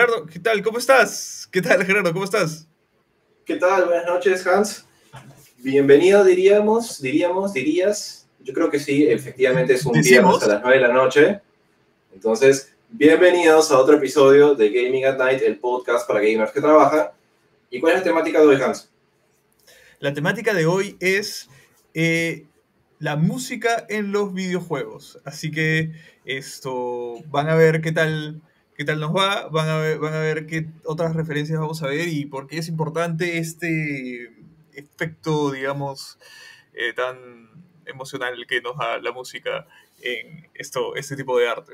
Gerardo, ¿qué tal? ¿Cómo estás? ¿Qué tal, Gerardo? ¿Cómo estás? ¿Qué tal? Buenas noches, Hans. Bienvenido, diríamos, diríamos, dirías. Yo creo que sí, efectivamente es un ¿Decimos? viernes a las 9 de la noche. Entonces, bienvenidos a otro episodio de Gaming at Night, el podcast para gamers que trabajan. ¿Y cuál es la temática de hoy, Hans? La temática de hoy es eh, la música en los videojuegos. Así que esto van a ver qué tal, qué tal nos va, van a ver, van a ver qué otras referencias vamos a ver y por qué es importante este efecto, digamos, eh, tan emocional que nos da la música en esto, este tipo de arte.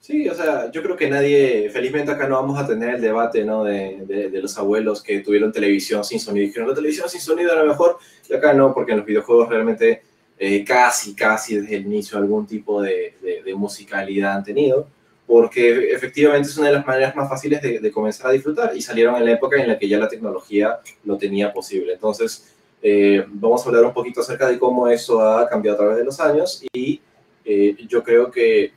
Sí, o sea, yo creo que nadie, felizmente acá no vamos a tener el debate, ¿no? De, de- los abuelos que tuvieron televisión sin sonido y dijeron, la televisión sin sonido era mejor, y acá no, porque en los videojuegos realmente eh, casi, casi desde el inicio algún tipo de- de musicalidad han tenido, porque efectivamente es una de las maneras más fáciles de, comenzar a disfrutar y salieron en la época en la que ya la tecnología lo tenía posible. Entonces, eh, vamos a hablar un poquito acerca de cómo eso ha cambiado a través de los años y eh, yo creo que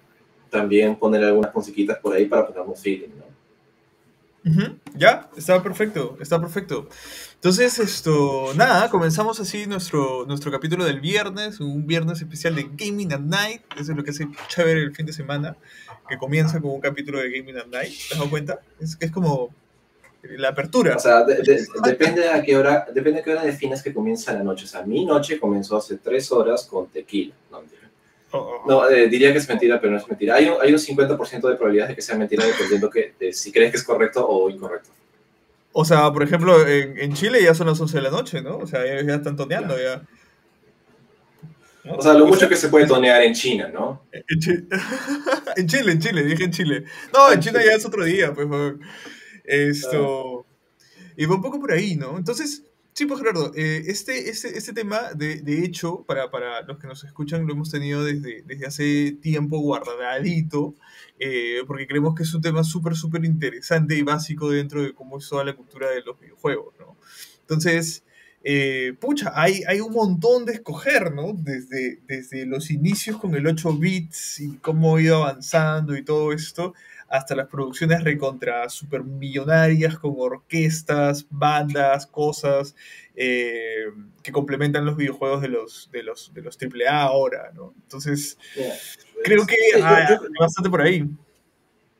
también poner algunas musiquitas por ahí para ponernos feeling, Ya, está perfecto, está perfecto. Entonces, esto, nada, comenzamos así nuestro, nuestro capítulo del viernes, un viernes especial de Gaming at Night. Eso es lo que hace chévere el fin de semana, que comienza con un capítulo de Gaming at Night. ¿Te has dado cuenta? Es, es como la apertura. O sea, de- de- depende a qué hora, depende a qué hora defines que comienza la noche. O sea, mi noche comenzó hace tres horas con tequila. No. Oh, oh, oh. No, eh, diría que es mentira, pero no es mentira. Hay un, hay un 50% de probabilidades de que sea mentira dependiendo que, de si crees que es correcto o incorrecto. O sea, por ejemplo, en, en Chile ya son las 11 de la noche, ¿no? O sea, ya, ya están toneando ya. ¿No? O sea, lo mucho que se puede tonear en China, ¿no? En Chi- en Chile, en Chile, dije en Chile. No, en China Chile. ya es otro día, pues. Esto. Y va un poco por ahí, ¿no? Entonces, sí, pues Gerardo, eh, este, este, este tema, de, de hecho, para, para los que nos escuchan, lo hemos tenido desde, desde hace tiempo guardadito, eh, porque creemos que es un tema súper, súper interesante y básico dentro de cómo es toda la cultura de los videojuegos, ¿no? Entonces, eh, pucha, hay, hay un montón de escoger, ¿no? Desde, desde los inicios con el 8 bits y cómo ha ido avanzando y todo esto, hasta las producciones recontra supermillonarias con orquestas, bandas, cosas eh, que complementan los videojuegos de los, de los, de los AAA ahora, ¿no? Entonces, Mira, creo que sí, yo- hay yo- bastante por ahí.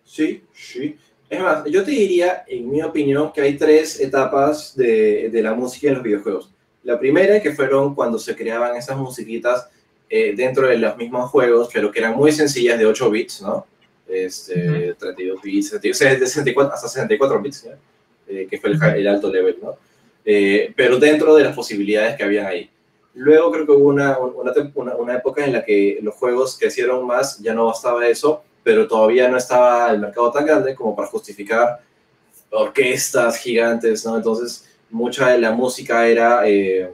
Sí, sí. Es más, yo te diría, en mi opinión, que hay tres etapas de, de la música en los videojuegos. La primera, que fueron cuando se creaban esas musiquitas eh, dentro de los mismos juegos, pero que eran muy sencillas de 8 bits, ¿no? Este, 32 bits, 32, o sea, de 64, hasta 64 bits, ¿ya? Eh, que fue el, el alto level, ¿no? Eh, pero dentro de las posibilidades que habían ahí. Luego creo que hubo una, una, época en la que los juegos crecieron más, ya no bastaba eso, pero todavía no estaba el mercado tan grande como para justificar orquestas gigantes, ¿no? Entonces, mucha de la música era eh,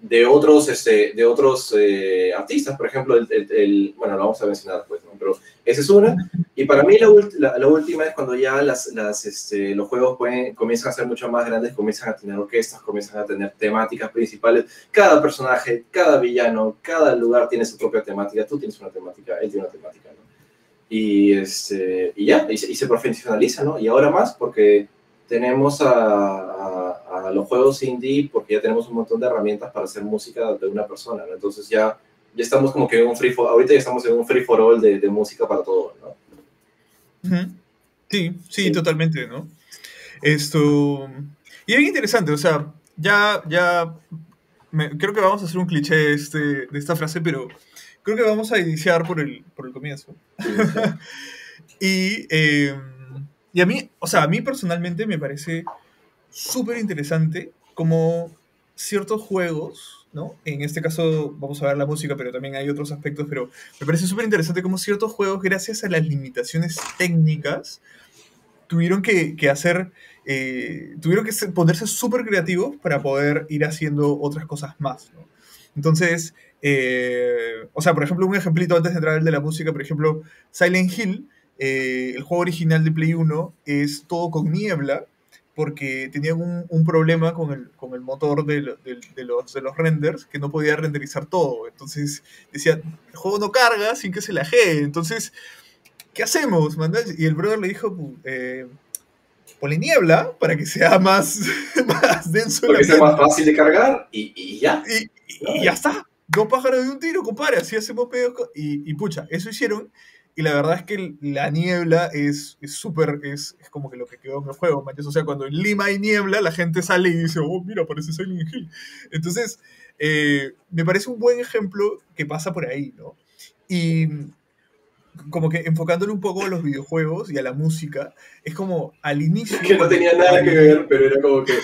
de otros, este, de otros eh, artistas, por ejemplo, el, bueno, lo vamos a mencionar después, ¿no? Pero esa es una. Y para mí la, última es cuando ya las, este, los juegos pueden, comienzan a ser mucho más grandes, comienzan a tener orquestas, comienzan a tener temáticas principales. Cada personaje, cada villano, cada lugar tiene su propia temática. Tú tienes una temática, él tiene una temática, ¿no? Y, este, ya, y y se profesionaliza. Y ahora más porque tenemos a, los juegos indie, porque ya tenemos un montón de herramientas para hacer música de una persona. Entonces ya, ya estamos como que en un free for, ahorita ya estamos en un free for all de, de música para todo, ¿no? Sí, sí, Sí. totalmente, ¿no? Esto. Y es interesante, o sea, ya, ya. me- creo que vamos a hacer un cliché este, de esta frase, pero creo que vamos a iniciar por el, por el comienzo. Y, eh, y a mí, o sea, a mí personalmente me parece súper interesante como ciertos juegos, ¿no? En este caso vamos a ver la música, pero también hay otros aspectos, pero me parece súper interesante como ciertos juegos, gracias a las limitaciones técnicas, tuvieron que, hacer, eh, tuvieron que ponerse súper creativos para poder ir haciendo otras cosas más. Entonces, eh, o sea, por ejemplo, un ejemplito antes de entrar al de la música, por ejemplo, Silent Hill, eh, el juego original de Play 1 es todo con niebla, porque tenían un, un problema con el, con el motor de, lo- de- de los, de los renders, que no podía renderizar todo. Entonces decía, el juego no carga sin que se lajee. Entonces ¿qué hacemos? Y el brother le dijo, eh, ponle niebla para que sea más, más denso. Para que sea más fácil de cargar y, ya. Y, ya está. Dos pájaros de un tiro, compadre. Así hacemos pedos. Y, y pucha, eso hicieron. Y la verdad es que la niebla es súper, es, es, como que lo que quedó en el juego, manches. O sea, cuando en Lima hay niebla, la gente sale y dice, oh, mira, parece Silent Hill. Entonces, eh, me parece un buen ejemplo que pasa por ahí, ¿no? Y como que enfocándole un poco a los videojuegos y a la música, es como al inicio... Que no tenía nada que ver, pero era como que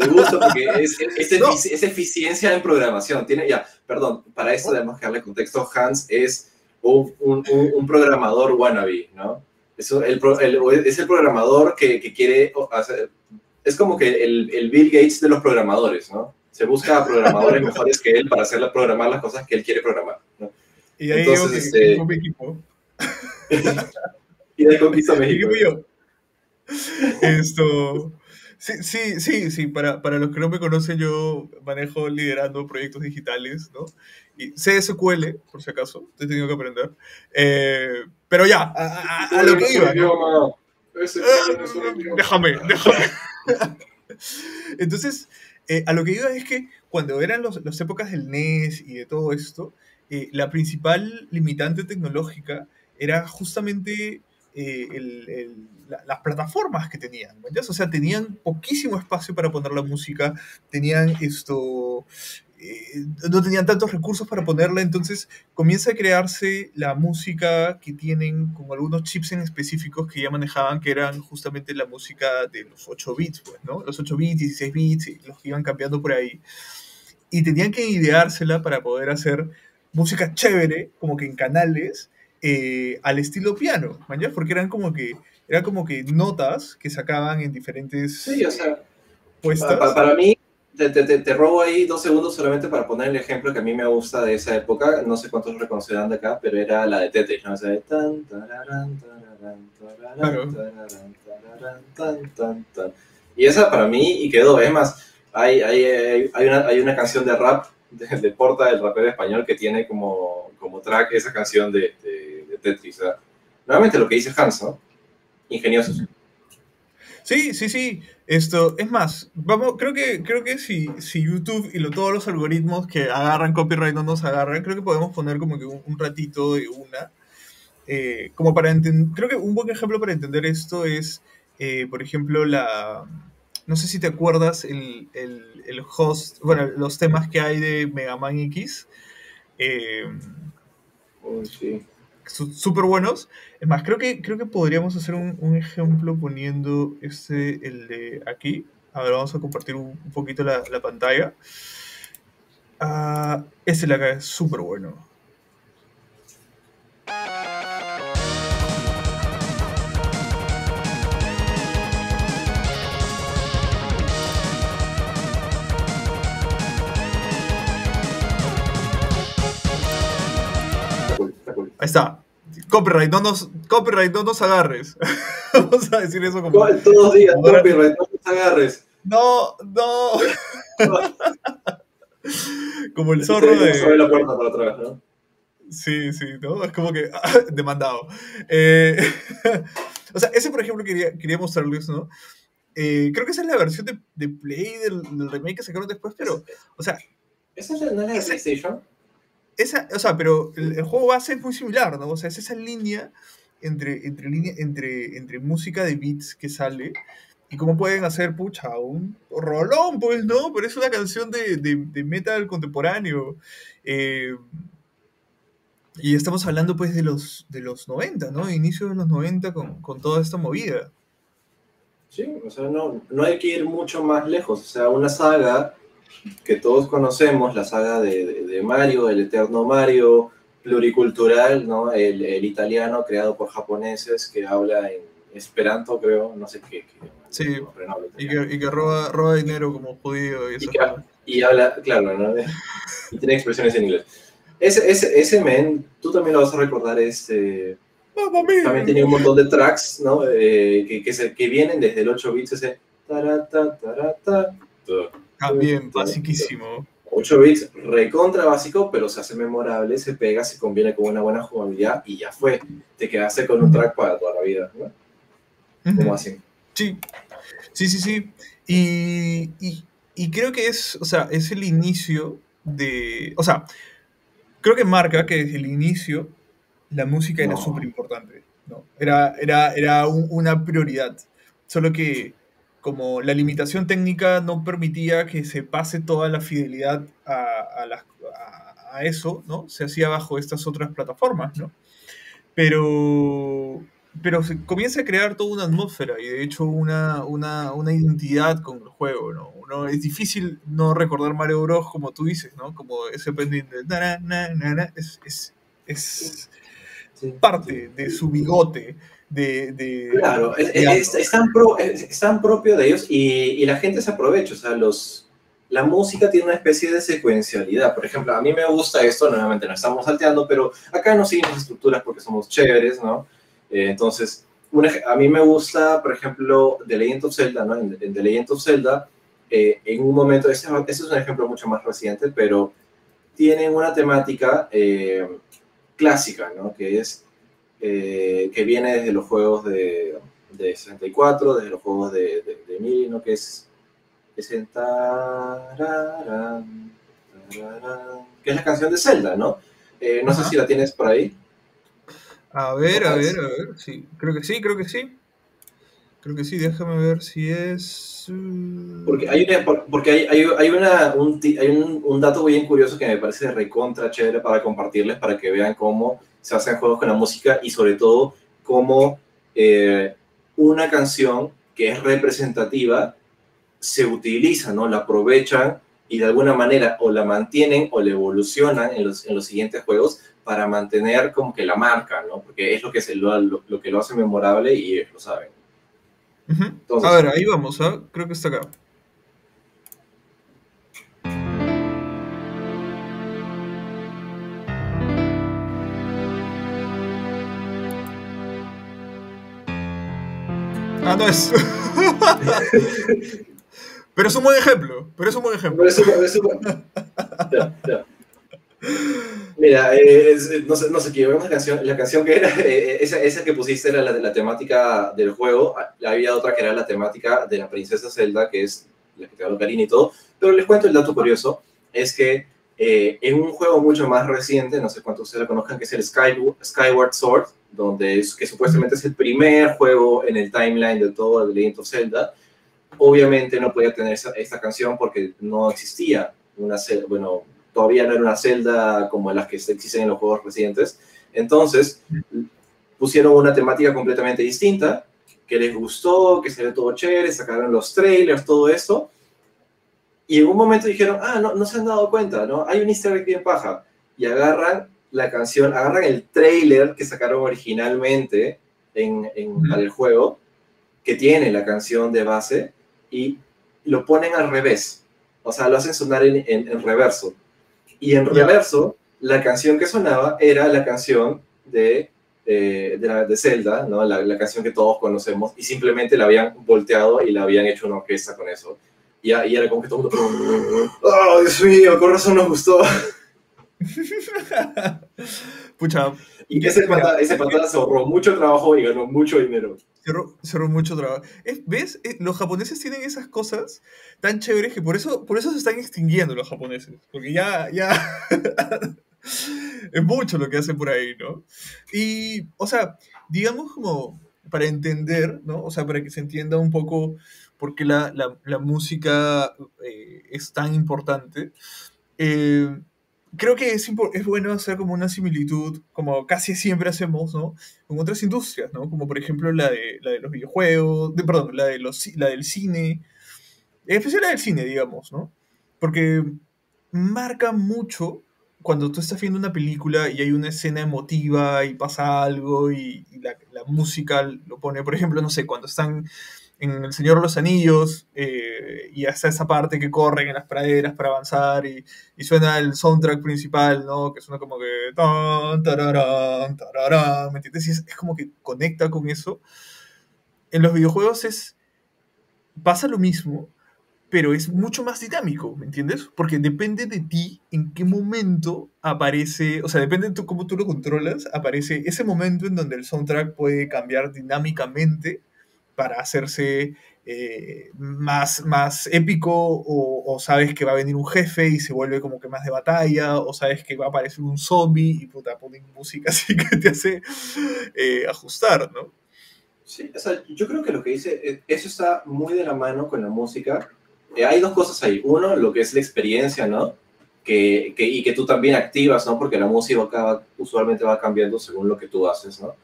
me gusta porque es, es, eficiencia en programación. Tiene, ya, perdón, para eso tenemos que darle contexto. Hans es un, un, un programador wannabe, ¿no? Es el, es el programador que, que, quiere hacer... Es como que el, el Bill Gates de los programadores, ¿no? Se busca programadores mejores que él para hacer programar las cosas que él quiere programar. ¿no? Y ahí Entonces, este, equipo. y de conquista México. Esto. Sí, sí, sí, sí. Para, para, los que no me conocen, yo manejo liderando proyectos digitales, ¿no? Y sé SQL, por si acaso, he tenido que aprender. Eh, pero ya, a, lo que iba. ¿no? déjame, déjame. Entonces, eh, a lo que iba es que cuando eran las épocas del NES y de todo esto, eh, la principal limitante tecnológica era justamente eh, las plataformas que tenían, O sea, tenían poquísimo espacio para poner la música, tenían esto, eh, no tenían tantos recursos para ponerla, entonces comienza a crearse la música que tienen con algunos chips en específicos que ya manejaban, que eran justamente la música de los 8 bits, pues, ¿no? Los 8 bits, 16 bits, los que iban cambiando por ahí. Y tenían que ideársela para poder hacer música chévere, como que en canales, eh, al estilo piano, ¿mañas? Porque eran como que eran como que notas que sacaban en diferentes sí, o sea, puestas. Para, mí, te, te, te, robo ahí dos segundos solamente para poner el ejemplo que a mí me gusta de esa época. No sé cuántos reconocerán de acá, pero era la de Tetris, ¿no? O sea, tan, tararán, Y esa para mí, y quedó. Es más, hay, hay, hay, una, hay una canción de rap de, Porta, del rapero español, que tiene como, como track esa canción de, Tetris. nuevamente lo que dice Hans, ¿no? Ingeniosos. Sí, sí, sí. Esto, es más, vamos, creo que, creo que si, si YouTube y todos los algoritmos que agarran copyright no nos agarran, creo que podemos poner como que un, ratito de una. Eh, como para entender, creo que un buen ejemplo para entender esto es, eh, por ejemplo, la, no sé si te acuerdas el, el, host, bueno, los temas que hay de Mega Man X. Eh, sí. Súper buenos. Es más, creo que, creo que podríamos hacer un, ejemplo poniendo este, el de aquí. A ver, vamos a compartir un, poquito la, pantalla. Uh, este de acá es súper bueno. Ahí está. Copyright, no nos, copyright, no nos agarres. Vamos a decir eso como. Todos los días, copyright, no nos agarres. No, no. como el zorro de. la puerta para atrás, ¿no? Sí, sí, ¿no? Es como que. demandado. Eh, o sea, ese, por ejemplo, quería, quería mostrarles, ¿no? Eh, creo que esa es la versión de, de Play del, remake que sacaron después, pero. O sea. ¿Esa no es la de PlayStation? Esa, o sea, pero el, juego base es muy similar, ¿no? O sea, es esa línea entre, entre, línea, entre, entre música de beats que sale y cómo pueden hacer, pucha, un rolón, pues, ¿no? Pero es una canción de, de, metal contemporáneo. Eh, y estamos hablando, pues, de los, de los 90, ¿no? Inicio de los 90 con, con toda esta movida. Sí, o sea, no, no hay que ir mucho más lejos. O sea, una saga que todos conocemos, la saga de, Mario, el eterno Mario, pluricultural, ¿no? El, el, italiano creado por japoneses que habla en esperanto, creo, no sé qué. sí, y que, y que, roba, roba dinero como judío y, y, habla, claro, ¿no? y tiene expresiones en inglés. Ese, ese, ese men, tú también lo vas a recordar, este... También tenía un montón de tracks, ¿no? Eh, que, que, se, que, vienen desde el 8 bits, ese... Tarata, tarata, también, basiquísimo. 8 bits recontra básico, pero se hace memorable, se pega, se conviene con una buena jugabilidad y ya fue. Te quedaste con un track para toda la vida, ¿no? Como así. Sí, sí, sí, sí. Y, y, y, creo que es, o sea, es el inicio de, o sea, creo que marca que desde el inicio la música era súper importante, ¿no? Era, era, era una prioridad. Solo que como la limitación técnica no permitía que se pase toda la fidelidad a, a, eso, ¿no? Se hacía bajo estas otras plataformas, ¿no? Pero, pero se comienza a crear toda una atmósfera y de hecho una, una, una identidad con el juego, ¿no? Uno, es difícil no recordar Mario Bros. como tú dices, ¿no? Como ese pendiente, es, es, es parte de su bigote de... claro, es, tan propio de ellos y, la gente se aprovecha, o sea, los, la música tiene una especie de secuencialidad. Por ejemplo, a mí me gusta esto, nuevamente no estamos salteando, pero acá no seguimos estructuras porque somos chéveres, ¿no? Eh, entonces, a mí me gusta, por ejemplo, The Legend of Zelda, ¿no? En, The Legend of Zelda, eh, en un momento, este, este, es un ejemplo mucho más reciente, pero tienen una temática eh, clásica, ¿no? Que es eh, que viene desde los juegos de, de 64, desde los juegos de, de, de Mili, ¿no? Que es, es que es la canción de Zelda, ¿no? Eh, no sé si la tienes por ahí. A ver, a ver, a ver, sí, creo que sí, creo que sí. Creo que sí, déjame ver si es... Uh, porque hay, porque hay, hay, hay una, un, hay un, un, dato bien curioso que me parece recontra chévere para compartirles, para que vean cómo se hacen juegos con la música y sobre todo cómo eh, una canción que es representativa se utiliza, ¿no? La aprovechan y de alguna manera o la mantienen o la evolucionan en los, en los siguientes juegos para mantener como que la marca, ¿no? Porque es lo que, se, lo, lo, que lo hace memorable y ellos lo saben. a ver, ahí vamos, ¿eh? creo que está acá. Ah, no es. pero es un buen ejemplo. Pero es un buen ejemplo. Mira, eh, no sé, no sé qué, la canción, la canción que era, eh, esa, esa, que pusiste era la de la temática del juego, había otra que era la temática de la princesa Zelda, que es la que te hablo Karina y todo, pero les cuento el dato curioso, es que eh, en un juego mucho más reciente, no sé cuántos ustedes la conozcan, que es el Skyward Sword, donde es, que supuestamente es el primer juego en el timeline de todo The Legend of Zelda, obviamente no podía tener esta canción porque no existía una bueno, todavía no era una Zelda como las que existen en los juegos recientes. Entonces, pusieron una temática completamente distinta, que les gustó, que se ve todo chévere, sacaron los trailers, todo eso. Y en un momento dijeron, ah, no, no se han dado cuenta, ¿no? Hay un easter egg bien paja. Y agarran la canción, agarran el trailer que sacaron originalmente en, el juego, que tiene la canción de base, y lo ponen al revés. O sea, lo hacen sonar en, reverso. Y en reverso, la canción que sonaba era la canción de, de, de Zelda, ¿no? La, canción que todos conocemos, y simplemente la habían volteado y la habían hecho una orquesta con eso. Y, y era como que todo el mundo, ¡oh, Dios mío, con razón nos gustó! Pucha. Y ese patada, ese se ahorró mucho trabajo y ganó mucho dinero. Se ahorró, mucho trabajo. ¿Ves? Eh, los japoneses tienen esas cosas tan chéveres que por eso, por eso se están extinguiendo los japoneses. Porque ya, ya. es mucho lo que hacen por ahí, ¿no? Y, o sea, digamos como para entender, ¿no? O sea, para que se entienda un poco por qué la, la, música eh, es tan importante. Eh, creo que es, es bueno hacer como una similitud, como casi siempre hacemos, ¿no? Con otras industrias, ¿no? Como por ejemplo la de, la de los videojuegos, de, perdón, la, de los, la del cine, en especial la del cine, digamos, ¿no? Porque marca mucho cuando tú estás viendo una película y hay una escena emotiva y pasa algo y, y la, la, música lo pone, por ejemplo, no sé, cuando están en El Señor de los Anillos, eh, y hasta esa parte que corren en las praderas para avanzar, y, y suena el soundtrack principal, ¿no? Que suena como que... ¿Me entiendes? Y es, es, como que conecta con eso. En los videojuegos es... pasa lo mismo, pero es mucho más dinámico, ¿me entiendes? Porque depende de ti en qué momento aparece, o sea, depende de cómo tú lo controlas, aparece ese momento en donde el soundtrack puede cambiar dinámicamente para hacerse eh, más, más épico o, sabes que va a venir un jefe y se vuelve como que más de batalla o sabes que va a aparecer un zombie y puta, ponen música así que te hace eh, ajustar, ¿no? Sí, o sea, yo creo que lo que dice, eh, eso está muy de la mano con la música eh, hay dos cosas ahí. Uno, lo que es la experiencia, ¿no? Que, que, y que tú también activas, ¿no? Porque la música usualmente va cambiando según lo que tú haces, ¿no?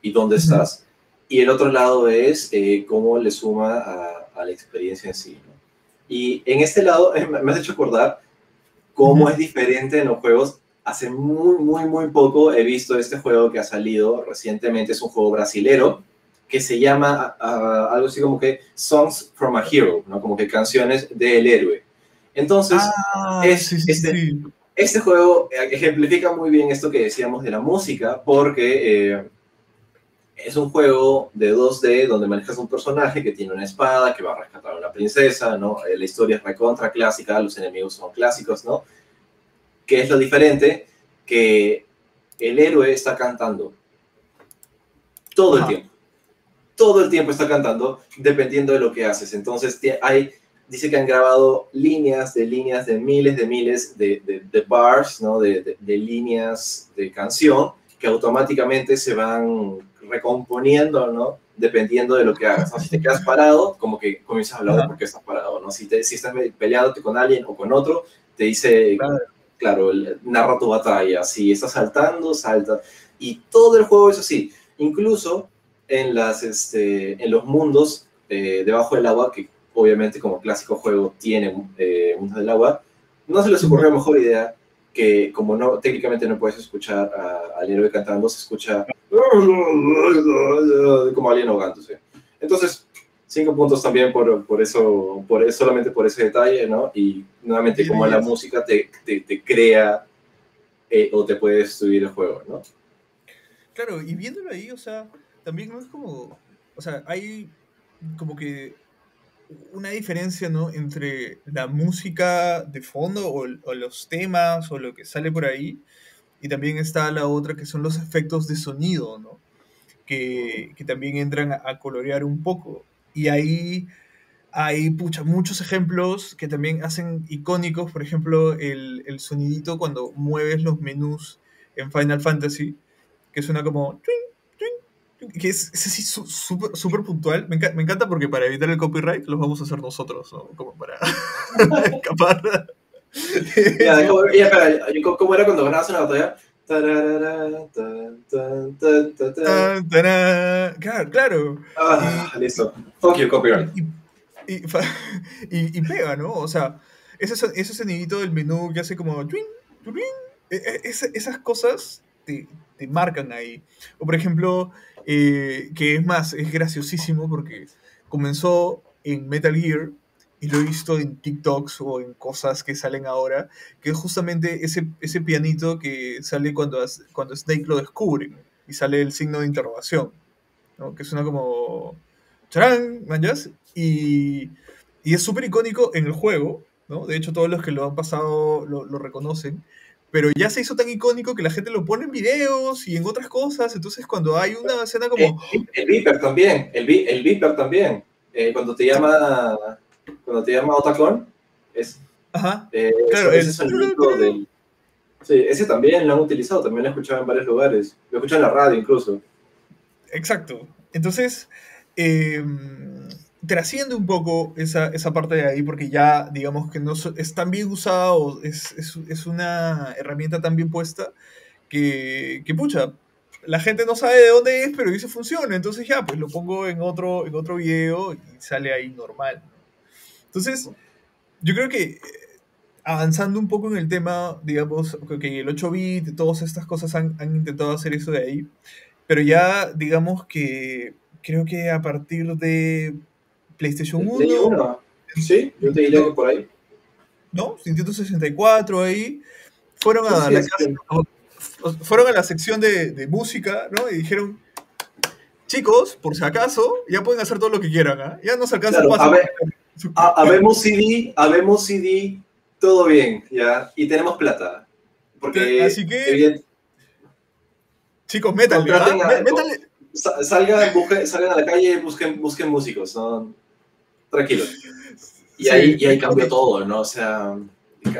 Y dónde estás. Y el otro lado es eh, cómo le suma a, a, la experiencia en sí, ¿no? Y en este lado, me has hecho acordar cómo es diferente en los juegos. Hace muy, muy, muy poco he visto este juego que ha salido recientemente. Es un juego brasilero que se llama algo así como que Songs from a Hero, ¿no? Como que canciones del héroe. Entonces, ah, este, este, juego ejemplifica muy bien esto que decíamos de la música, porque eh, es un juego de 2D donde manejas un personaje que tiene una espada, que va a rescatar a una princesa, ¿no? Eh, la historia es recontra clásica, los enemigos son clásicos, ¿no? ¿Qué es lo diferente? Que el héroe está cantando todo el tiempo todo el tiempo está cantando dependiendo de lo que haces. Entonces, hay, dice que han grabado líneas de líneas de miles de miles de, de, bars, ¿no? De, de, líneas de canción que automáticamente se van recomponiendo, ¿no? Dependiendo de lo que hagas. Si te quedas parado, como que comienzas a hablar de por qué estás parado, ¿no? Si, te, si estás peleándote con alguien o con otro, te dice, claro, narra tu batalla. Si estás saltando, salta. Y todo el juego es así. Incluso en, las, este, en los mundos eh, debajo del agua, que obviamente como clásico juego tiene eh, mundos del agua, no se les ocurrió mejor idea que como no técnicamente no puedes escuchar al héroe cantando, se escucha como alguien ahogándose. Entonces, cinco puntos también por, por eso, por, solamente por ese detalle, ¿no? Y nuevamente como la música te, te, te crea eh, o te puede destruir el juego, ¿no? Claro, y viéndolo ahí, o sea, también no es como, o sea, hay como que una diferencia, ¿no? Entre la música de fondo o, los temas o lo que sale por ahí, y también está la otra que son los efectos de sonido, ¿no? Que, que también entran a, colorear un poco. Y ahí hay muchos ejemplos que también hacen icónicos, por ejemplo, el, el sonidito cuando mueves los menús en Final Fantasy, que suena como que es, así súper super puntual. Me, me, encanta porque para evitar el copyright los vamos a hacer nosotros, ¿no? Como para escapar. ya, como, espera, ¿cómo era cuando grabas una batalla? Claro, claro. Ah, listo. Fuck you, copyright. Y, y, y, pega, ¿no? O sea, ese, ese sonidito del menú que hace como... E, e, esas cosas te, te marcan ahí. O por ejemplo, eh, que es más, es graciosísimo porque comenzó en Metal Gear y lo he visto en TikToks o en cosas que salen ahora, que es justamente ese, ese pianito que sale cuando, cuando Snake lo descubre y sale el signo de interrogación, ¿no? que suena como ¡Charán! ¿Manjas? Y, y es súper icónico en el juego, ¿no? De hecho, todos los que lo han pasado lo, lo reconocen pero ya se hizo tan icónico que la gente lo pone en videos y en otras cosas, entonces cuando hay una escena como... El, el Viper también, el, el Viper también, eh, cuando te llama, cuando te llama Otacon, es... Ajá, eh, claro, ese sonido del... Sí, ese también lo han utilizado, también lo he escuchado en varios lugares, lo he escuchado en la radio incluso. Exacto, entonces... Eh, trasciende un poco esa, esa, parte de ahí porque ya, digamos que no es tan bien usado, es, es, es, una herramienta tan bien puesta que, pucha, la gente no sabe de dónde es, pero dice funciona, entonces ya, pues lo pongo en otro, en otro video y sale ahí normal. Entonces, yo creo que eh, avanzando un poco en el tema, digamos, que el 8-bit, todas estas cosas han intentado hacer eso de ahí, pero ya, digamos que creo que a partir de PlayStation 1. Sí, yo te diría que por ahí. ¿No? Nintendo 64 ahí. Fueron a, la, fueron a la sección de, de, música, ¿no? Y dijeron, chicos, por si acaso, ya pueden hacer todo lo que quieran, ¿ah? Ya no se alcanza claro, A ver, habemos CD, habemos CD, todo bien, ¿ya? Y tenemos plata. Porque, Así que, chicos, métanle, ¿ah? Métanle. Sa- Salgan, busquen- salgan a la calle y busquen, busquen músicos, ¿no? Tranquilos. Y Sí, ahí, y ahí cambió todo, ¿no? O sea,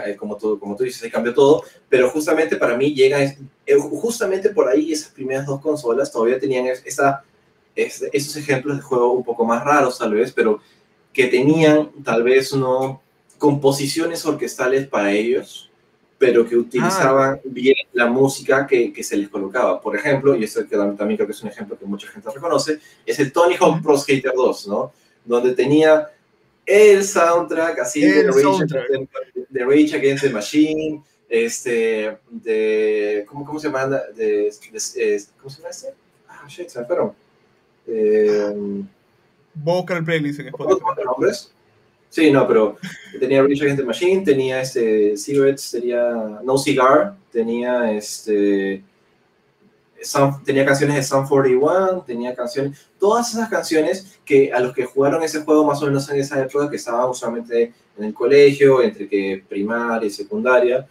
eh, como tú, como tú dices, ahí cambió todo, pero justamente para mí llega, es- eh, justamente por ahí esas primeras dos consolas todavía tenían es- esa, es- esos ejemplos de juego un poco más raros tal vez, pero que tenían tal vez no composiciones orquestales para ellos, pero que utilizaban bien la música que, que se les colocaba. Por ejemplo, y esto también creo que es un ejemplo que mucha gente reconoce, es el Tony Hawk. Pro Skater 2, ¿no? Donde tenía el soundtrack así de Rage, soundtrack. Against- de Rage Against the Machine, este, de, ¿cómo, cómo se llama? De, de- ¿Cómo se llama este? Ah, shit, se me fueron. Eh, Vocal playlist en ¿Cómo Spotify. los nombres? Sí, no, pero tenía Rage Against the Machine, tenía este, Cigarettes, tenía No Cigar, tenía este, Sun- tenía canciones de Sun 41, tenía canciones, todas esas canciones que a los que jugaron ese juego más o menos en esa época, que estaban usualmente en el colegio, entre que primaria y secundaria,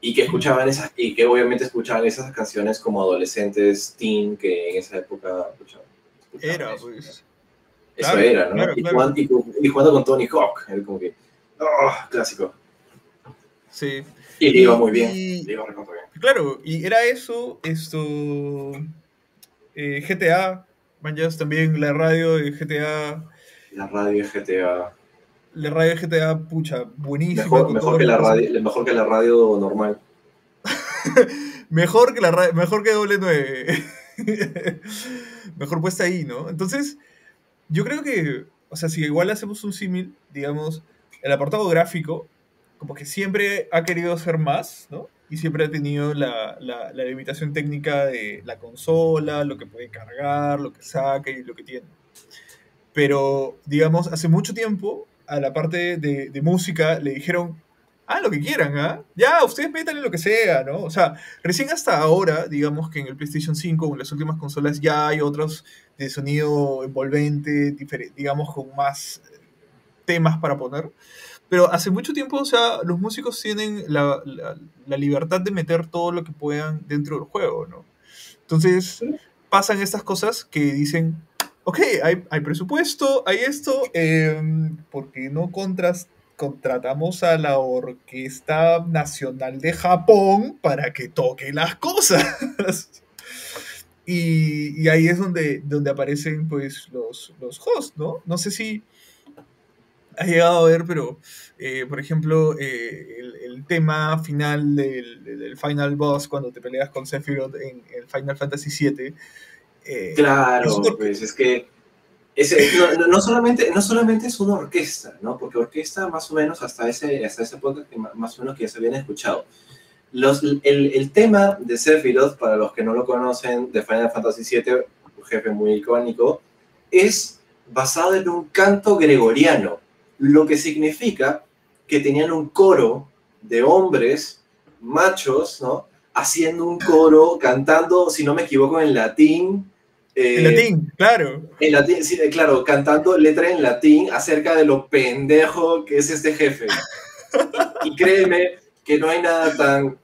y que escuchaban esas, y que obviamente escuchaban esas canciones como adolescentes, teen, que en esa época escuchaban. escuchaban Era, eso. pues. Eso Claro, era, ¿no? claro, y, claro. jugando, y, y jugando con Tony Hawk, como que, oh, clásico. Sí. Y le iba muy bien, Y- le iba recontra bien. Claro, y era eso, esto. eh, GTA, manjas también la radio de GTA. La radio de GTA, La radio de GTA, pucha, buenísima. mejor, que la radio, mejor que la radio normal. Mejor que la ra- mejor que doble 9. mejor puesta ahí, ¿no? Entonces, yo creo que, o sea, si igual hacemos un símil, digamos, el apartado gráfico, como que siempre ha querido ser más, ¿no? Y siempre ha tenido la, la- la limitación técnica de la consola, lo que puede cargar, lo que saca y lo que tiene. Pero, digamos, hace mucho tiempo, a la parte de, de música le dijeron, ah, lo que quieran, ¿ah? Ya, ustedes métanle lo que sea, ¿no? O sea, recién hasta ahora, digamos que en el PlayStation 5 o en las últimas consolas ya hay otros de sonido envolvente, digamos, con más eh, temas para poner. Pero hace mucho tiempo, o sea, los músicos tienen la, la- la libertad de meter todo lo que puedan dentro del juego, ¿no? Entonces, pasan estas cosas que dicen, ok, hay, hay presupuesto, hay esto, em, ¿por qué no contras- contratamos a la Orquesta Nacional de Japón para que toque las cosas? y, y ahí es donde, donde aparecen pues los, los hosts, ¿no? No sé si has llegado a ver, pero eh, por ejemplo, eh, el, el tema final del, del Final Boss cuando te peleas con Sephiroth en el Final Fantasy VII. eh, Claro, es una- pues es que ese, no, no- solamente, no solamente es una orquesta, ¿no? Porque orquesta más o menos hasta, ese, hasta esa época que más o menos que ya se habían escuchado. Los, el, el tema de Sephiroth, para los que no lo conocen, de Final Fantasy VII, un jefe muy icónico, es basado en un canto gregoriano, lo que significa que tenían un coro de hombres machos, ¿no? Haciendo un coro, cantando, si no me equivoco, en latín. eh, en latín, claro. en latín, sí, eh, claro, cantando letra en latín acerca de lo pendejo que es este jefe. Y, y créeme que no hay nada tan,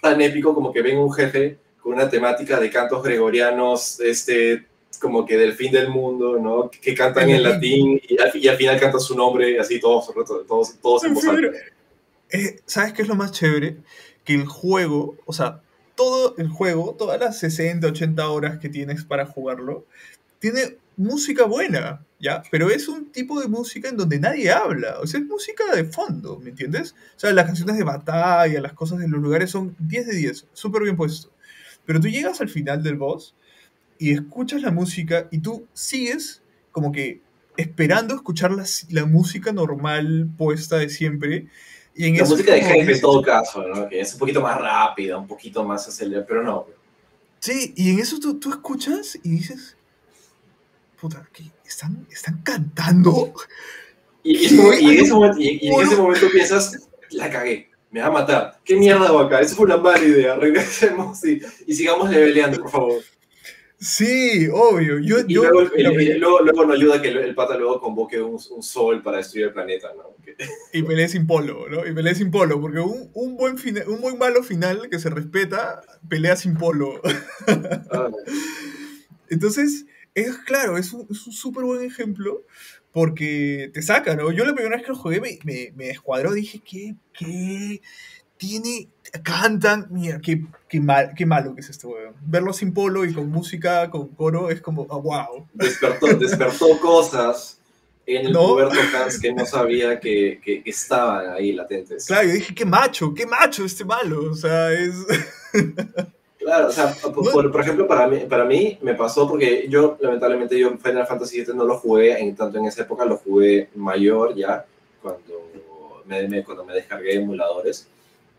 tan épico como que venga un jefe con una temática de cantos gregorianos, este, como que del fin del mundo, ¿no? Que cantan en latín y al, y al final cantan su nombre así todos, todos, todos en voz alta. Eh, ¿Sabes qué es lo más chévere? Que el juego, o sea, todo el juego, todas las 60, 80 horas que tienes para jugarlo, tiene música buena, ¿ya? Pero es un tipo de música en donde nadie habla, o sea, es música de fondo, ¿me entiendes? O sea, las canciones de batalla, las cosas de los lugares son 10 de 10, súper bien puesto. Pero tú llegas al final del boss y escuchas la música y tú sigues como que esperando escuchar la, la música normal puesta de siempre. Y en La música de jefe en todo caso, ¿no? Que es un poquito más rápida, un poquito más acelerada, pero no. Sí, y en eso tú, tú escuchas y dices, puta, ¿qué? ¿Están, ¿están cantando? Y, y es como- y en ese momento, y- y en ese momento piensas, la cagué, me va a matar. ¿Qué mierda hago acá? Eso fue una mala idea. Regresemos y, y sigamos leveleando, por favor. Sí, obvio. Yo, Y yo, luego, el- la- el- luego, luego no ayuda que el, el pata luego convoque un, un sol para destruir el planeta, ¿no? Y peleé sin polo, ¿no? Y peleé sin polo, porque un, un buen fina- un buen malo final que se respeta, pelea sin polo. ah, Entonces, es claro, es un es un súper buen ejemplo porque te saca, ¿no? Yo la primera vez que lo jugué me, me, me descuadró, dije, ¿qué? ¿Qué? Tiene, cantan, mira, qué, qué, mal, qué malo que es este weón. Verlo sin polo y con música, con coro, es como, ah, wow. despertó, despertó cosas en el ¿No? puberto Hans que no sabía que, que- que estaban ahí latentes. Claro, yo dije, qué macho, qué macho este malo. O sea, es... Claro, o sea, por, por- por ejemplo, para mí, para mí me pasó porque yo, lamentablemente, yo Final Fantasy VII no lo jugué, en tanto en esa época lo jugué mayor ya, cuando me, me- cuando me descargué emuladores.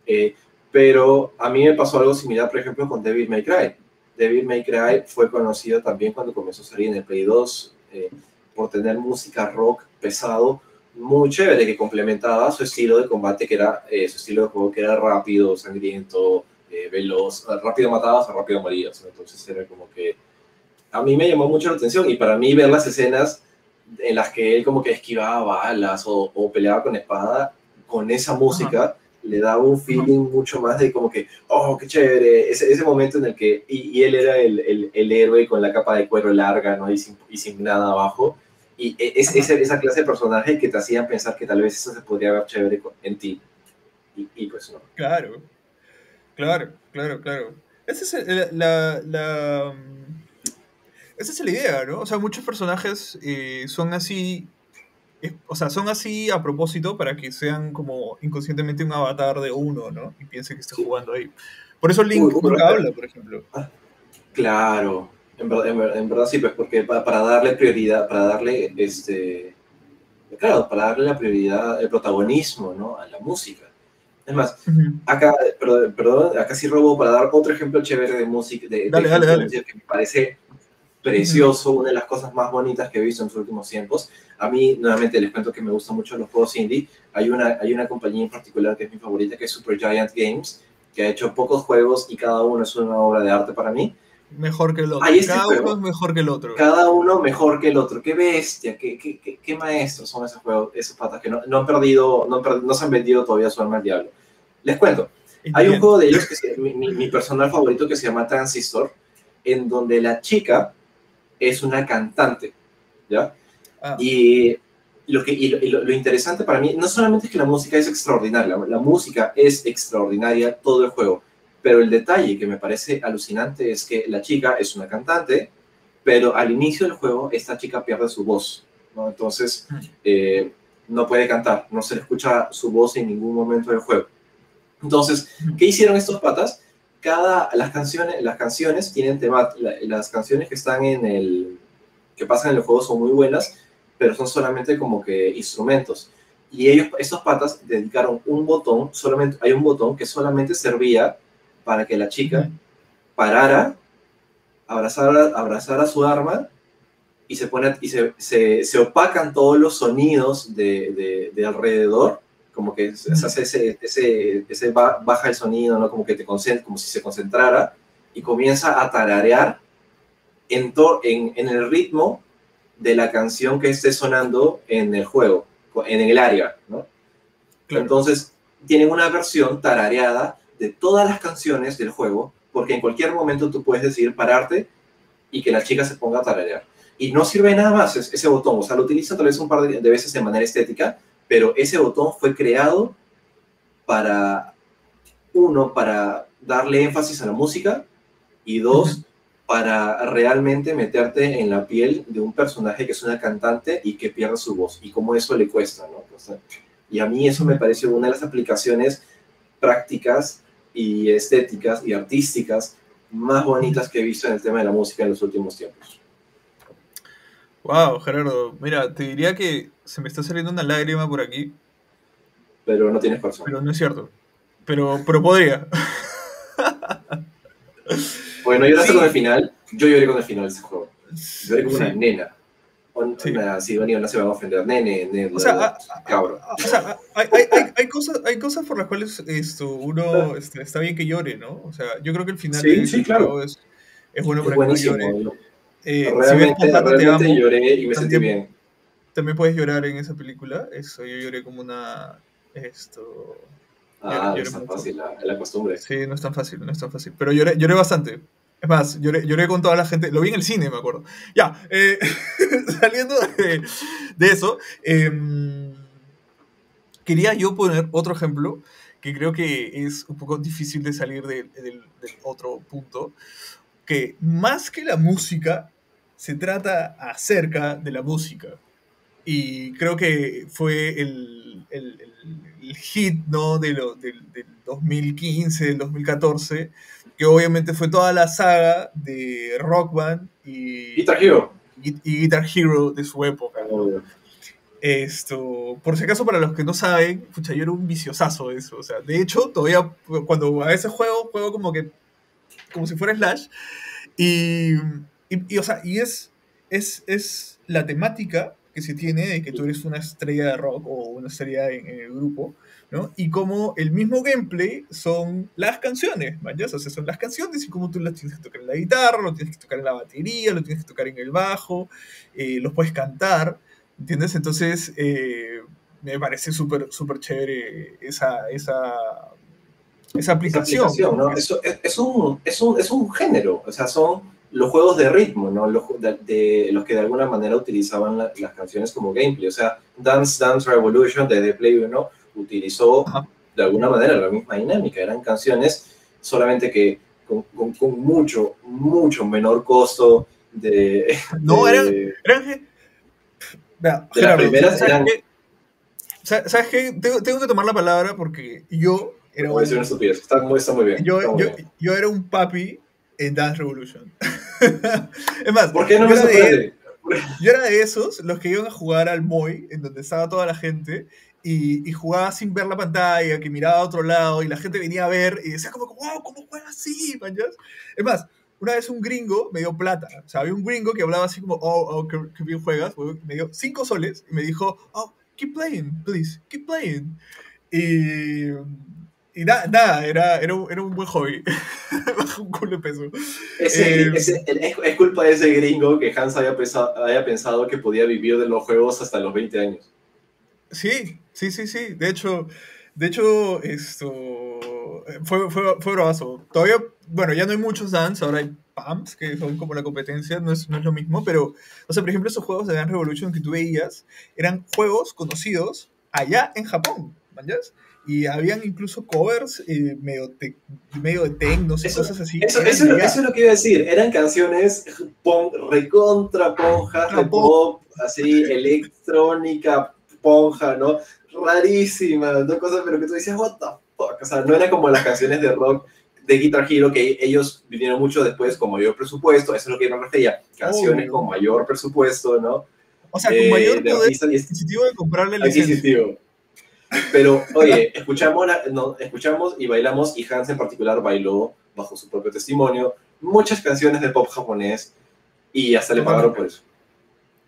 Eh, pero a mí me pasó algo similar, por ejemplo, con Devil May Cry. Devil May Cry fue conocido también cuando comenzó a salir en el Play 2 eh, por tener música rock pesado muy chévere que complementaba su estilo de combate, que era eh, su estilo de juego que era rápido, sangriento, eh, veloz, rápido matabas o rápido morías. Entonces era como que a mí me llamó mucho la atención y para mí ver las escenas en las que él como que esquivaba balas o, o peleaba con espada, con esa música le daba un feeling mucho más de como que, oh, qué chévere, ese, ese momento en el que, y, y él era el, el, el héroe con la capa de cuero larga, ¿no? Y sin, y sin nada abajo. Y e- es, ese- esa clase de personaje que te hacían pensar que tal vez eso se podría ver chévere en ti. Y, y pues no. Claro, claro, claro, claro. Esa es la, la, mm, esa es la idea, ¿no? O sea, muchos personajes eh, son así, es- o sea, son así a propósito para que sean como inconscientemente un avatar de uno, ¿no? Y piense que esté Sí. jugando ahí. Por eso Link Uy, nunca habla, por ejemplo. Claro, en verdad, en ver- en verdad sí, pues porque pa- para, darle prioridad, para darle, este, claro, para darle la prioridad, el protagonismo, ¿no? A la música. Es más, acá, perdón, perdón, acá sí robo para dar otro ejemplo chévere de música, de, Dale, dale, de dale. música que me parece precioso, una de las cosas más bonitas que he visto en los últimos tiempos. A mí, nuevamente, les cuento que me gustan mucho los juegos indie. Hay una, hay una compañía en particular que es mi favorita, que es Supergiant Games, que ha hecho pocos juegos y cada uno es una obra de arte para mí. Mejor que el otro. Cada juego. uno es mejor que el otro. Cada uno mejor que el otro. Qué bestia, qué, qué, qué, qué maestros son esos juegos, esos patas que no, no han perdido, no, han perdido- no se han vendido todavía su alma al diablo. Les cuento, hay un juego de ellos que es mi, mi- mi personal favorito que se llama Transistor, en donde la chica es una cantante, ¿ya? Ah, Y, lo, que, y lo, y lo- lo interesante para mí, no solamente es que la música es extraordinaria, la, la música es extraordinaria todo el juego, pero el detalle que me parece alucinante es que la chica es una cantante, pero al inicio del juego esta chica pierde su voz, ¿no? Entonces Mm. eh, no puede cantar, no se le escucha su voz en ningún momento del juego. Entonces, ¿qué hicieron estos patas? Cada, las canciones, las canciones tienen tema, la- las canciones que están en el, que pasan en el juego son muy buenas, pero son solamente como que instrumentos. Y ellos, estos patas, dedicaron un botón, solamente, hay un botón que solamente servía para que la chica parara, abrazara, abrazara su arma y se pone y se, se, se opacan todos los sonidos de, de, de alrededor, como que se se hace ese, ese, ese ba- baja el sonido, ¿no? Como que te concentra, como si se concentrara y comienza a tararear en, to- en, en el ritmo de la canción que esté sonando en el juego, en el área, ¿no? claro. Entonces, tienen una versión tarareada de todas las canciones del juego, porque en cualquier momento tú puedes decidir pararte y que la chica se ponga a tararear. Y no sirve nada más es- ese botón, o sea, lo utiliza tal vez un par de veces de manera estética, pero ese botón fue creado para, uno, para darle énfasis a la música, y dos, para realmente meterte en la piel de un personaje que es una cantante y que pierde su voz, y cómo eso le cuesta, ¿no? O sea, y a mí eso me pareció una de las aplicaciones prácticas y estéticas y artísticas más bonitas que he visto en el tema de la música en los últimos tiempos. Wow, Gerardo. Mira, te diría que se me está saliendo una lágrima por aquí, Pero no tienes corazón. pero no es cierto. Pero, pero podría. Bueno, lloraste Sí. con el final. Yo lloré con el final de ese juego. Lloré como una Sí. nena. Sí. Una, sí, bueno, no se van a ofender. Nene, nene. O sea, cabrón. O sea, hay, hay, hay, hay cosas, hay cosas por las cuales esto, uno este, está bien que llore, ¿no? O sea, yo creo que el final Sí, de sí, claro. es, Es bueno Es para que no buenísimo. llore. Eh, si realmente te realmente lloré y me sentí bien. También puedes llorar en esa película. Eso, yo lloré como una... Esto... Ah, lloré no es tan fácil la, la costumbre. Sí, no es tan fácil, no es tan fácil. Pero lloré, lloré bastante. Es más, lloré, lloré con toda la gente. Lo vi en el cine, me acuerdo. Ya, eh, saliendo de, de eso, em, quería yo poner otro ejemplo que creo que es un poco difícil de salir de- del, del otro punto. Que más que la música, se trata acerca de la música. Y creo que fue el, el- el- hit ¿no? de lo- del, del 2015, del 2014, que obviamente fue toda la saga de Rock Band y, Guitar Hero. y- y Guitar Hero de su época. ¿no? Esto, por si acaso, para los que no saben, pucha, yo era un viciosazo de eso. O sea, de hecho, todavía cuando a veces juego, juego como que, como si fuera Slash. Y, y, y, o sea, y es, es, es la temática que se tiene de que tú eres una estrella de rock o una estrella en, en el grupo, ¿no? Y como el mismo gameplay son las canciones, ¿man? O sea, son las canciones y cómo tú las tienes que tocar en la guitarra, lo tienes que tocar en la batería, lo tienes que tocar en el bajo, eh, los puedes cantar, ¿entiendes? Entonces, eh, me parece súper, súper chévere esa, esa, esa Esa aplicación. aplicación, ¿no? Eso es, es un, es, un, es un género, o sea, son los juegos de ritmo, ¿no? Los, de, de- los que de alguna manera utilizaban la- las canciones como gameplay. O sea, Dance Dance Revolution de The Play 1 utilizó de alguna manera la misma dinámica. Eran canciones solamente que con, con- con mucho, mucho menor costo de... No, de- eran- Eran De las primeras ¿sabes eran-. Tengo, tengo que tomar la palabra porque yo era Como decir una un, estupidez. Está muy, está muy bien. yo, yo, bien. yo era un papi en Dance Revolution. es más, ¿Por qué no yo me era, de, sorprende? yo era de esos, los que iban a jugar al Moy, en donde estaba toda la gente, y, y jugaba sin ver la pantalla, que miraba a otro lado, y la gente venía a ver, y decía como, wow, ¿cómo juega así? manjas?". Es más, una vez un gringo me dio plata. O sea, había un gringo que hablaba así como, oh, oh qué, qué bien juegas. Me dio cinco soles y me dijo, oh, keep playing, please, keep playing. Y, y na- nada, era, era, un, era un buen hobby. Bajo un culo de peso. Ese- Eh, ese- es, es culpa de ese gringo que Hans haya, pesa- haya pensado que podía vivir de los juegos hasta los 20 años. Sí, sí, sí, sí. De hecho, de hecho, esto fue, fue, fue bravazo. Todavía, bueno, ya no hay muchos dance, ahora hay PAMs, que son como la competencia, no es, no es lo mismo, pero, o sea, por ejemplo, esos juegos de Dance Revolution que tú veías eran juegos conocidos allá en Japón, ¿manjas? Y habían incluso covers eh, medio, te- medio de techno Eso- cosas así. Eso, eso, es lo- allá. eso es lo que iba a decir. Eran canciones pon, recontra ponjas de pop, así, electrónica, ponja, ¿no? Rarísimas, ¿no? Cosas, pero que tú decías, what the fuck. O sea, no eran como las canciones de rock de Guitar Hero que ellos vinieron mucho después con mayor presupuesto. Eso es lo que yo me refería. Canciones con mayor presupuesto, ¿no? O sea, con Eh, mayor de poder adquisitivo de comprarle adquisitivo. Pero, oye, escuchamos, no, escuchamos y bailamos, y Hans en particular bailó, bajo su propio testimonio, muchas canciones de pop japonés y hasta le pagaron por eso.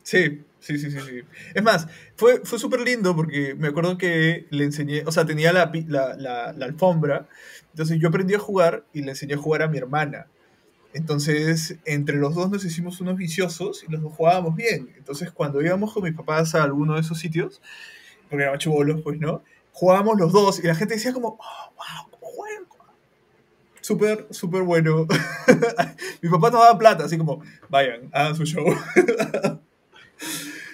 Sí, sí, sí, sí, sí. Es más, fue, fue súper lindo porque me acuerdo que le enseñé, o sea, tenía la, la alfombra, entonces yo aprendí a jugar y le enseñé a jugar a mi hermana. Entonces, entre los dos nos hicimos unos viciosos y los dos jugábamos bien. Entonces, cuando íbamos con mis papás a alguno de esos sitios, porque éramos chubolos, pues, ¿no? Jugábamos los dos y la gente decía como, oh, wow, ¿cómo juegan? Súper, súper bueno. mi papá nos daba plata, así como, vayan, hagan su show.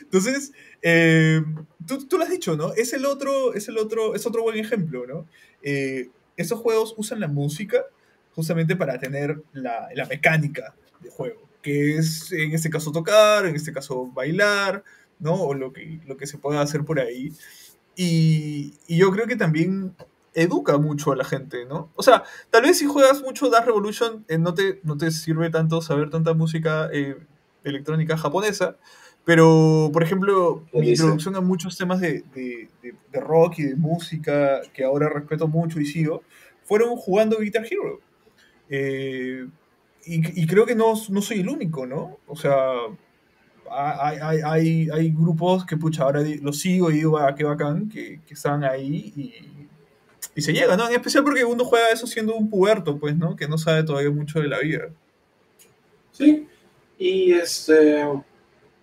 Entonces, eh, tú, tú lo has dicho, ¿no? Es el otro, es el otro, es otro buen ejemplo, ¿no? Eh, esos juegos usan la música justamente para tener la, la mecánica de juego, que es en este caso tocar, en este caso bailar, ¿no? O lo que, lo que se pueda hacer por ahí. Y, y yo creo que también educa mucho a la gente, ¿no? O sea, tal vez si juegas mucho Dance Revolution eh, no, te, no te sirve tanto saber tanta música eh, electrónica japonesa, pero, por ejemplo, ¿Qué mi introducción a muchos temas de, de- de- de rock y de música, que ahora respeto mucho y sigo, fueron jugando Guitar Hero. Eh, y, y creo que no, no soy el único, ¿no? O sea, hay, hay, hay, hay grupos que, pucha, ahora los sigo y digo, ah, qué bacán, que, que están ahí y, y se llega, ¿no? En especial porque uno juega eso siendo un puberto, pues, ¿no? Que no sabe todavía mucho de la vida. Sí, y este,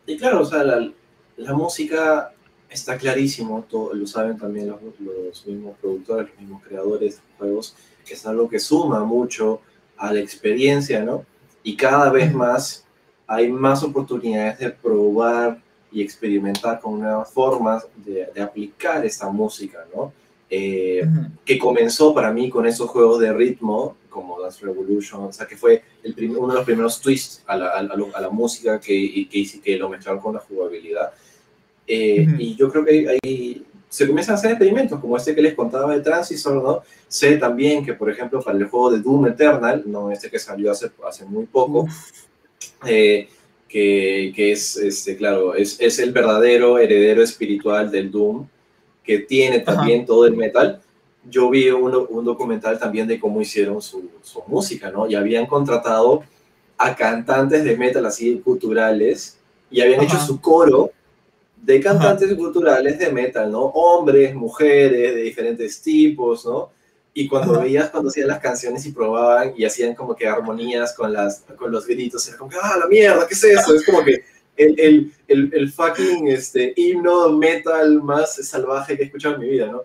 y claro, o sea, la, la música está clarísimo, todo, lo saben también los, los, mismos productores, los mismos creadores de juegos, que es algo que suma mucho a la experiencia, ¿no? Y cada vez más hay más oportunidades de probar y experimentar con nuevas formas de, de aplicar esta música, ¿no? Eh, que comenzó para mí con esos juegos de ritmo, como Dance Revolution, o sea, que fue el uno de los primeros twists a la, a a la música que, que, que lo mezclaron con la jugabilidad. Eh, y yo creo que ahí se comienzan a hacer experimentos, como este que les contaba de Transistor, ¿no? Sé también que, por ejemplo, para el juego de Doom Eternal, no este que salió hace, hace muy poco, eh, que, que, es, este, claro, es, es el verdadero heredero espiritual del Doom, que tiene también todo el metal. Yo vi un, un, documental también de cómo hicieron su, su, música, ¿no? Y habían contratado a cantantes de metal así culturales y habían hecho su coro de cantantes culturales de metal, ¿no? Hombres, mujeres, de diferentes tipos, ¿no? Y cuando veías cuando hacían las canciones y probaban y hacían como que armonías con, las, con los gritos, era como que, ah, la mierda, ¿qué es eso? Es como que el, el, el, fucking este, himno metal más salvaje que he escuchado en mi vida, ¿no?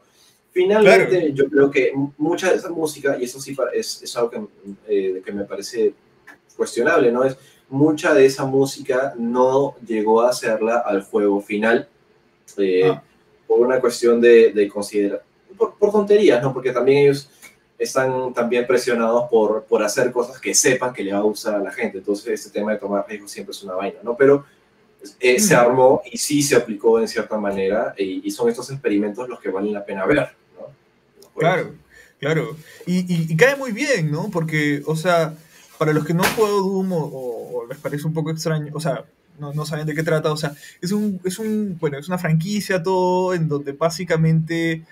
Finalmente, yo creo que mucha de esa música, y eso sí es, es algo que, eh, que, me parece cuestionable, ¿no? Es mucha de esa música no llegó a hacerla al juego final eh, ah. por una cuestión de, de considerar, por, por, tonterías, ¿no? Porque también ellos están también presionados por, por hacer cosas que sepan que le va a gustar a la gente. Entonces, este tema de tomar riesgos siempre es una vaina, ¿no? Pero eh, se armó y sí se aplicó en cierta manera y, y, son estos experimentos los que valen la pena ver. ¿no? Claro, claro. Y, y, y, cae muy bien, ¿no? Porque, o sea, para los que no juego Doom o, o, les parece un poco extraño, o sea, no, no, saben de qué trata, o sea, es, un, es, un, bueno, es una franquicia todo en donde básicamente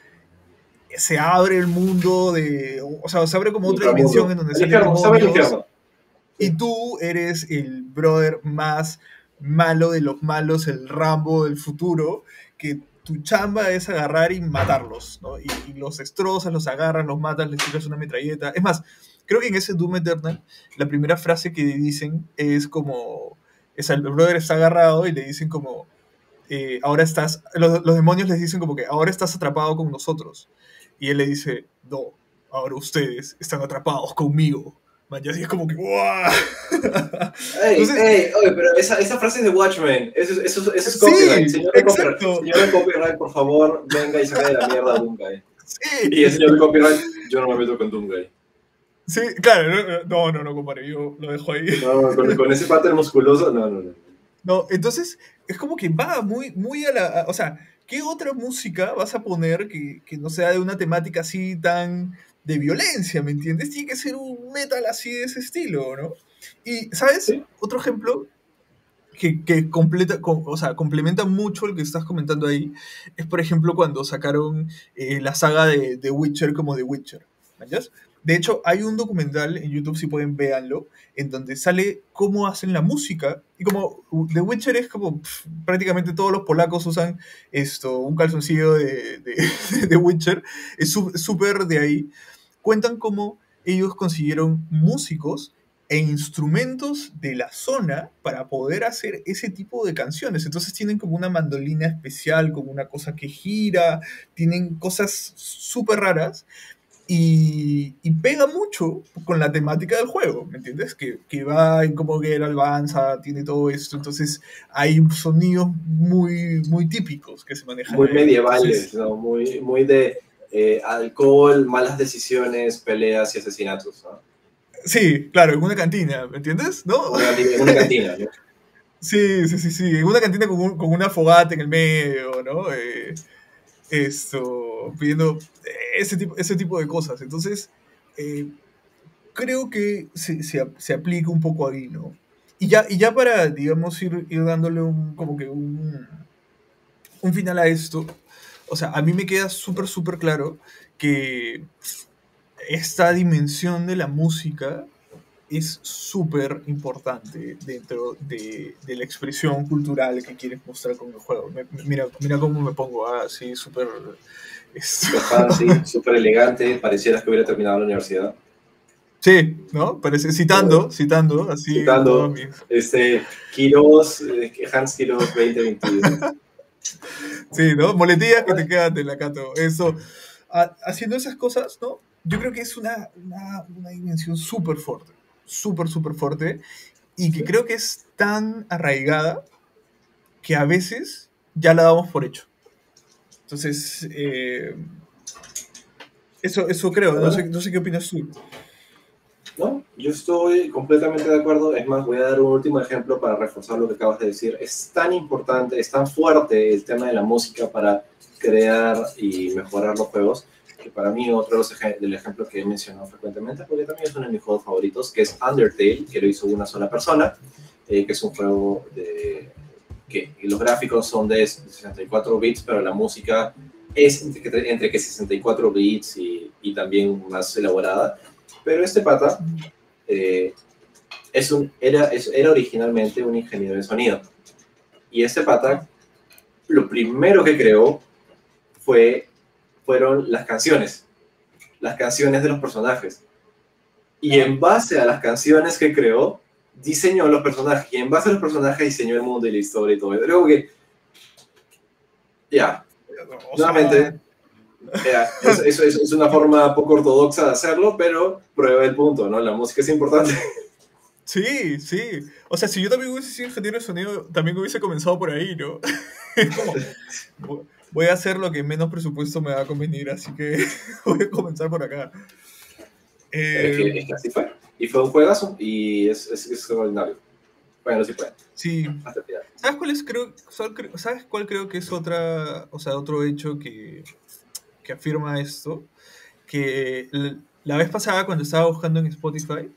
se abre el mundo de, o sea, se abre como otra dimensión en donde salen y tú eres el brother más malo de los malos, el Rambo del futuro, que tu chamba es agarrar y matarlos, ¿no? Y, y los destrozas, los agarras, los matas, les tiras una metralleta. Es más, creo que en ese Doom Eternal, la primera frase que dicen es como, es el brother está agarrado y le dicen como, eh, ahora estás, los, los, demonios les dicen como que ahora estás atrapado con nosotros. Y él le dice, no, ahora ustedes están atrapados conmigo. Man, ya así es como que ¡guau! Ey, Entonces, ey, oye, pero esa, esa, frase es de Watchmen, eso, eso, eso es copyright. Sí, señor, de copyright copyright, por favor, venga y saque de la mierda a Doomguy. Sí. Y el señor copyright, yo no me meto con Doomguy. Sí, claro, no, no, no, compadre, yo lo dejo ahí. No, con, con ese pattern musculoso, no, no, no. No, entonces es como que va muy, muy a la. A, o sea, ¿qué otra música vas a poner que, que no sea de una temática así tan de violencia, ¿me entiendes? Tiene que ser un metal así de ese estilo, ¿no? Y, ¿sabes? ¿Sí? Otro ejemplo que, que completa, com, o sea, complementa mucho el que estás comentando ahí es, por ejemplo, cuando sacaron eh, la saga de, de, Witcher como The Witcher. ¿Entiendes? De hecho, hay un documental en YouTube, si pueden, véanlo, en donde sale cómo hacen la música. Y como The Witcher es como prácticamente todos los polacos usan esto, un calzoncillo de, de, de Witcher, es súper de ahí. Cuentan cómo ellos consiguieron músicos e instrumentos de la zona para poder hacer ese tipo de canciones. Entonces tienen como una mandolina especial, como una cosa que gira, tienen cosas súper raras y, y, pega mucho con la temática del juego, ¿me entiendes? Que, que va en como Geralt avanza, tiene todo esto, entonces hay sonidos muy, muy típicos que se manejan. Muy medievales, ¿no? muy, muy de eh, alcohol, malas decisiones, peleas y asesinatos, ¿no? Sí, claro, en una cantina, ¿me entiendes? ¿No? Una una cantina, ¿no? Sí, sí, sí, sí, en una cantina con, un, con una fogata en el medio, ¿no? Eh, esto, pidiendo ese tipo, ese tipo de cosas. Entonces, eh, creo que se, se, se, aplica un poco ahí, ¿no? Y ya, y ya para, digamos, ir, ir dándole un, como que un, un final a esto, o sea, a mí me queda súper, súper claro que esta dimensión de la música es súper importante dentro de, de, la expresión cultural que quieres mostrar con el juego. Me, mira, mira cómo me pongo así, ah, súper... Súper fancy, súper elegante, pareciera que hubiera terminado la universidad. Sí, ¿no? Parece, citando, citando, así. Citando, este, Kiros, eh, Hans Kiros 2021. sí, ¿no? Moletillas que te quedan de la cato. Eso, haciendo esas cosas, ¿no? Yo creo que es una, una, una dimensión súper fuerte, súper, súper fuerte, y que creo que es tan arraigada que a veces ya la damos por hecho. Entonces, eh, eso, eso creo, no sé, no sé qué opinas tú. No, yo estoy completamente de acuerdo. Es más, voy a dar un último ejemplo para reforzar lo que acabas de decir. Es tan importante, es tan fuerte el tema de la música para crear y mejorar los juegos, que para mí otro de los del ejemplo que he mencionado frecuentemente, porque también es uno de mis juegos favoritos, que es Undertale, que lo hizo una sola persona, eh, que es un juego de, que los gráficos son de 64 bits, pero la música es entre, entre que 64 bits y, y también más elaborada pero este pata eh, es un, era, era originalmente un ingeniero de sonido. Y este pata, lo primero que creó fue, fueron las canciones. Las canciones de los personajes. Y en base a las canciones que creó, diseñó los personajes. Y en base a los personajes diseñó el mundo y la historia y todo. Creo que... Ya. Nuevamente, eso, es, una forma poco ortodoxa de hacerlo, pero prueba el punto, ¿no? La música es importante. Sí, sí. O sea, si yo también hubiese sido ingeniero de sonido, también hubiese comenzado por ahí, ¿no? voy a hacer lo que menos presupuesto me va a convenir, así que voy a comenzar por acá. Eh, es, que, así fue. Y fue un juegazo y es, es, extraordinario. Bueno, sí fue. Sí. ¿Sabes cuál, es, creo, ¿Sabes cuál creo que es otra, o sea, otro hecho que, que afirma esto, que la vez pasada cuando estaba buscando en Spotify,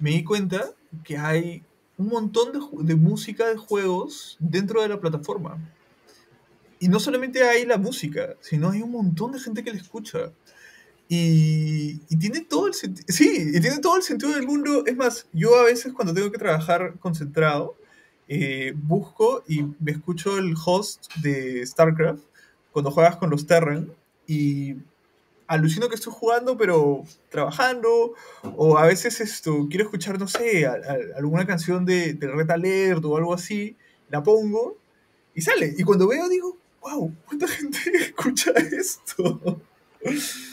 me di cuenta que hay un montón de, música de juegos dentro de la plataforma. Y no solamente hay la música, sino hay un montón de gente que la escucha. Y, tiene todo el sentido. Sí, y tiene todo el sentido del mundo. Es más, yo a veces cuando tengo que trabajar concentrado, eh, busco y me escucho el host de StarCraft cuando juegas con los Terran y alucino que estoy jugando, pero trabajando, o a veces esto, quiero escuchar, no sé, alguna canción de, de, Red Alert o algo así, la pongo y sale. Y cuando veo digo, wow, ¿cuánta gente escucha esto?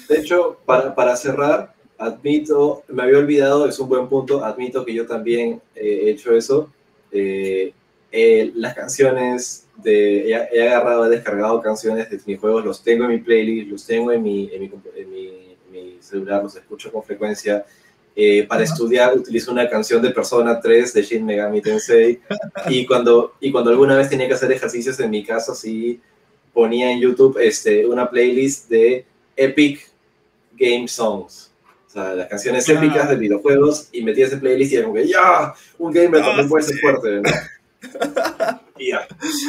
De hecho, para, para cerrar, admito, me había olvidado, es un buen punto, admito que yo también he hecho eso. Eh, eh, las canciones de, he, agarrado, he descargado canciones de mis juegos, los tengo en mi playlist, los tengo en mi, en mi, en mi, celular, los escucho con frecuencia. Eh, para estudiar utilizo una canción de Persona 3 de Shin Megami Tensei y cuando, y cuando alguna vez tenía que hacer ejercicios en mi casa, sí ponía en YouTube este, una playlist de Epic Game Songs. O sea, las canciones épicas de videojuegos y metía ese playlist y era como que ¡ya! Un gamer también puede ser fuerte, ¿no? y ya.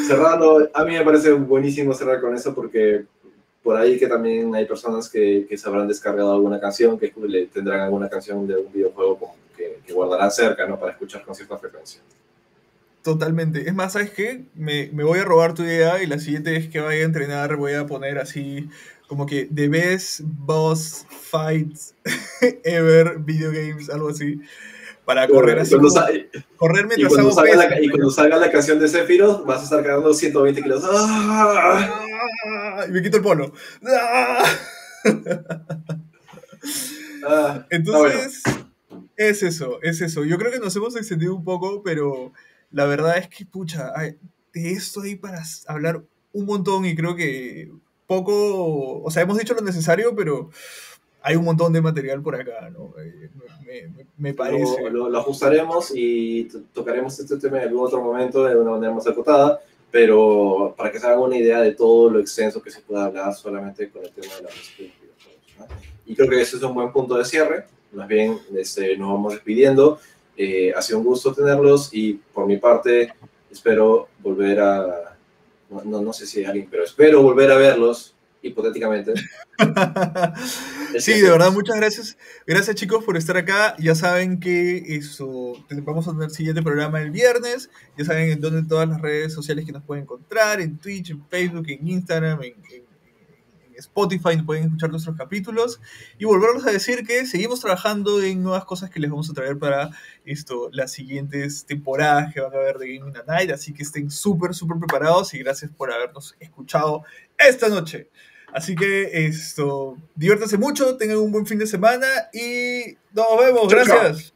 Cerrando, a mí me parece buenísimo cerrar con eso porque por ahí que también hay personas que, que se habrán descargado alguna canción, que le tendrán alguna canción de un videojuego que, que guardarán cerca, ¿no? Para escuchar con cierta frecuencia. Totalmente. Es más, ¿sabes qué? Me, me, voy a robar tu idea y la siguiente vez que vaya a entrenar voy a poner así como que The Best Boss Fights Ever Video Games, algo así para correr así. correr mientras y cuando, salga la, y cuando salga la canción de Sephiroth, vas a estar cargando 120 kilos. ¡Ah! Y me quito el polo. ¡Ah! ah Entonces, es eso, es eso. Yo creo que nos hemos extendido un poco, pero la verdad es que, pucha, de esto hay para hablar un montón y creo que poco, o sea, hemos dicho lo necesario, pero hay un montón de material por acá, ¿no? Eh, me, parece. Lo, ajustaremos y tocaremos este tema en algún otro momento de una manera más acotada, pero para que se hagan una idea de todo lo extenso que se puede hablar solamente con el tema de la música y creo que ese es un buen punto de cierre. Más bien, este, nos vamos despidiendo. Eh, ha sido un gusto tenerlos y por mi parte espero volver a, no, no sé si hay alguien, pero espero volver a verlos hipotéticamente. sí, de verdad, muchas gracias. Gracias chicos por estar acá. Ya saben que eso, vamos a tener siguiente programa el viernes. Ya saben en dónde todas las redes sociales que nos pueden encontrar, en Twitch, en Facebook, en Instagram, en, Spotify pueden escuchar nuestros capítulos y volverlos a decir que seguimos trabajando en nuevas cosas que les vamos a traer para esto, las siguientes temporadas que van a haber de Gaming at Night, así que estén súper, súper preparados y gracias por habernos escuchado esta noche. Así que esto, diviértanse mucho, tengan un buen fin de semana y nos vemos. Gracias.